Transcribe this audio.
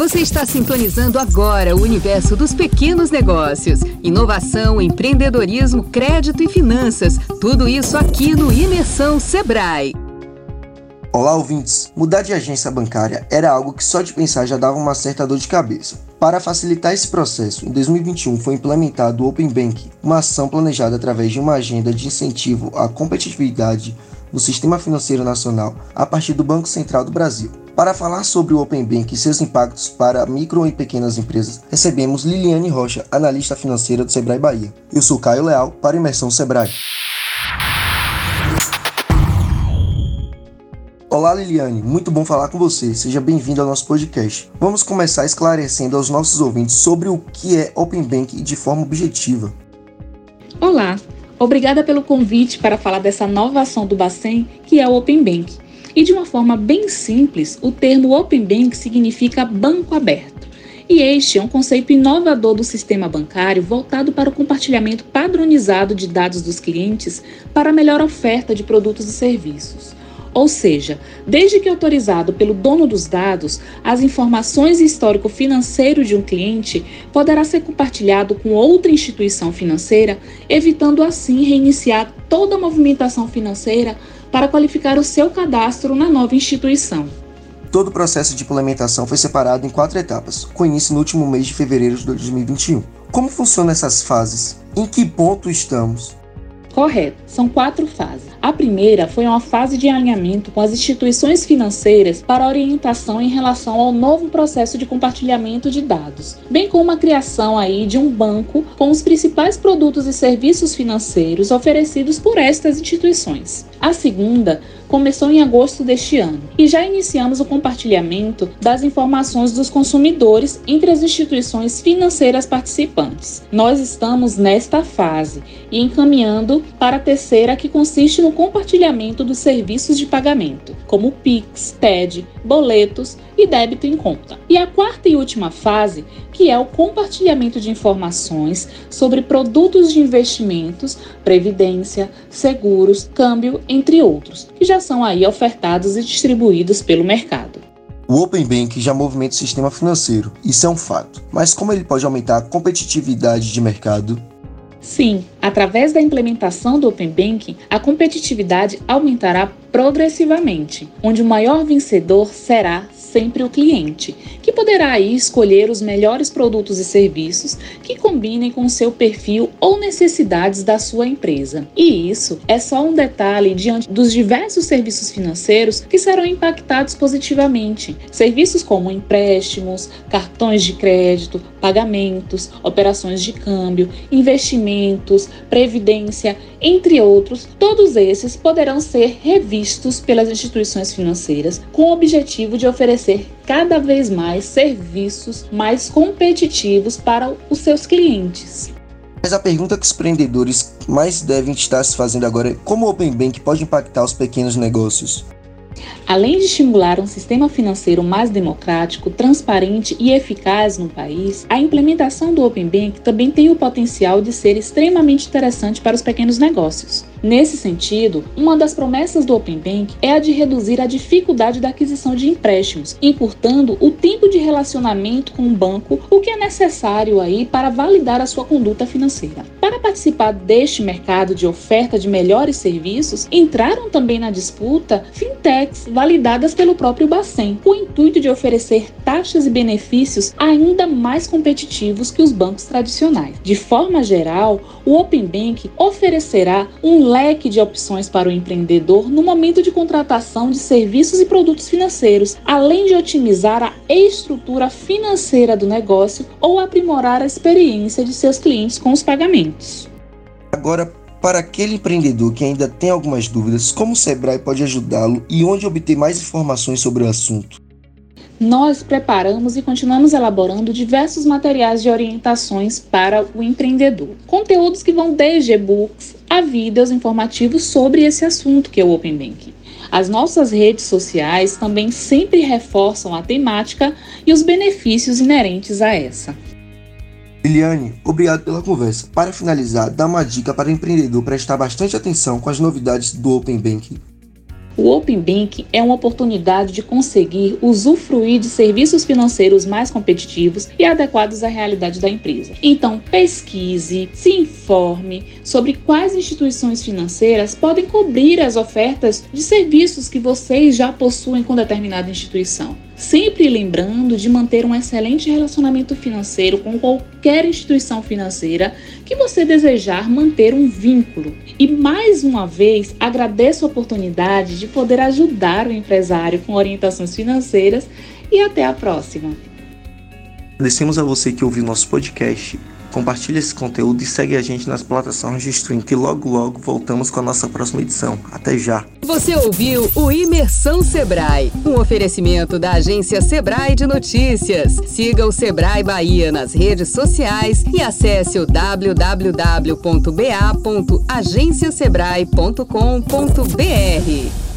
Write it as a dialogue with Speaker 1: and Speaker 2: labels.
Speaker 1: Você está sintonizando agora o universo dos pequenos negócios. Inovação, empreendedorismo, crédito e finanças. Tudo isso aqui no Imersão Sebrae.
Speaker 2: Olá, ouvintes! Mudar de agência bancária era algo que só de pensar já dava uma certa dor de cabeça. Para facilitar esse processo, em 2021 foi implementado o Open Bank, uma ação planejada através de uma agenda de incentivo à competitividade no sistema financeiro nacional a partir do Banco Central do Brasil. Para falar sobre o Open Bank e seus impactos para micro e pequenas empresas, recebemos Liliane Rocha, analista financeira do Sebrae Bahia. Eu sou Caio Leal, para Imersão Sebrae. Olá Liliane, muito bom falar com você. Seja bem-vindo ao nosso podcast. Vamos começar esclarecendo aos nossos ouvintes sobre o que é Open Bank de forma objetiva.
Speaker 3: Olá, Obrigada pelo convite para falar dessa nova ação do Bacen, que é o Open Bank. E de uma forma bem simples, o termo Open Bank significa banco aberto. E este é um conceito inovador do sistema bancário voltado para o compartilhamento padronizado de dados dos clientes para melhor oferta de produtos e serviços. Ou seja, desde que autorizado pelo dono dos dados, as informações e histórico financeiro de um cliente poderá ser compartilhado com outra instituição financeira, evitando assim reiniciar toda a movimentação financeira para qualificar o seu cadastro na nova instituição.
Speaker 2: Todo o processo de implementação foi separado em quatro etapas, com início no último mês de fevereiro de 2021. Como funcionam essas fases? Em que ponto estamos?
Speaker 3: Correto, são quatro fases. A primeira foi uma fase de alinhamento com as instituições financeiras para orientação em relação ao novo processo de compartilhamento de dados, bem como a criação aí de um banco com os principais produtos e serviços financeiros oferecidos por estas instituições. A segunda começou em agosto deste ano e já iniciamos o compartilhamento das informações dos consumidores entre as instituições financeiras participantes. Nós estamos nesta fase e encaminhando para a terceira, que consiste no compartilhamento dos serviços de pagamento, como Pix, TED, boletos e débito em conta. E a quarta e última fase, que é o compartilhamento de informações sobre produtos de investimentos, previdência, seguros, câmbio, entre outros, que já são aí ofertados e distribuídos pelo mercado.
Speaker 2: O Open Bank já movimenta o sistema financeiro, isso é um fato. Mas como ele pode aumentar a competitividade de mercado?
Speaker 3: Sim, através da implementação do Open Banking, a competitividade aumentará progressivamente, onde o maior vencedor será sempre o cliente, que poderá aí escolher os melhores produtos e serviços que combinem com seu perfil ou necessidades da sua empresa. E isso é só um detalhe diante dos diversos serviços financeiros que serão impactados positivamente. Serviços como empréstimos, cartões de crédito, pagamentos, operações de câmbio, investimentos, previdência, entre outros, todos esses poderão ser revistos pelas instituições financeiras com o objetivo de oferecer cada vez mais serviços mais competitivos para os seus clientes.
Speaker 2: Mas a pergunta que os empreendedores mais devem estar se fazendo agora é como o Open Bank pode impactar os pequenos negócios?
Speaker 3: Além de estimular um sistema financeiro mais democrático, transparente e eficaz no país, a implementação do Open Bank também tem o potencial de ser extremamente interessante para os pequenos negócios. Nesse sentido, uma das promessas do Open Bank é a de reduzir a dificuldade da aquisição de empréstimos, encurtando o tempo de relacionamento com o banco, o que é necessário aí para validar a sua conduta financeira. Para participar deste mercado de oferta de melhores serviços, entraram também na disputa fintechs validadas pelo próprio Bacen, com o intuito de oferecer taxas e benefícios ainda mais competitivos que os bancos tradicionais. De forma geral, o Open Bank oferecerá um leque de opções para o empreendedor no momento de contratação de serviços e produtos financeiros, além de otimizar a estrutura financeira do negócio ou aprimorar a experiência de seus clientes com os pagamentos.
Speaker 2: Agora, para aquele empreendedor que ainda tem algumas dúvidas, como o Sebrae pode ajudá-lo e onde obter mais informações sobre o assunto?
Speaker 3: Nós preparamos e continuamos elaborando diversos materiais de orientações para o empreendedor. Conteúdos que vão desde e-books a vídeos informativos sobre esse assunto que é o Open Banking. As nossas redes sociais também sempre reforçam a temática e os benefícios inerentes a essa.
Speaker 2: Liliane, obrigado pela conversa. Para finalizar, dá uma dica para o empreendedor prestar bastante atenção com as novidades do Open Banking.
Speaker 3: O Open Bank é uma oportunidade de conseguir usufruir de serviços financeiros mais competitivos e adequados à realidade da empresa. Então, pesquise, se informe sobre quais instituições financeiras podem cobrir as ofertas de serviços que vocês já possuem com determinada instituição sempre lembrando de manter um excelente relacionamento financeiro com qualquer instituição financeira que você desejar manter um vínculo. E mais uma vez, agradeço a oportunidade de poder ajudar o empresário com orientações financeiras e até a próxima.
Speaker 2: Agradecemos a você que ouviu nosso podcast Compartilhe esse conteúdo e segue a gente nas plataformas de stream que logo logo voltamos com a nossa próxima edição. Até já!
Speaker 1: Você ouviu o Imersão Sebrae, um oferecimento da agência Sebrae de Notícias. Siga o Sebrae Bahia nas redes sociais e acesse o www.ba.agenciasebrae.com.br.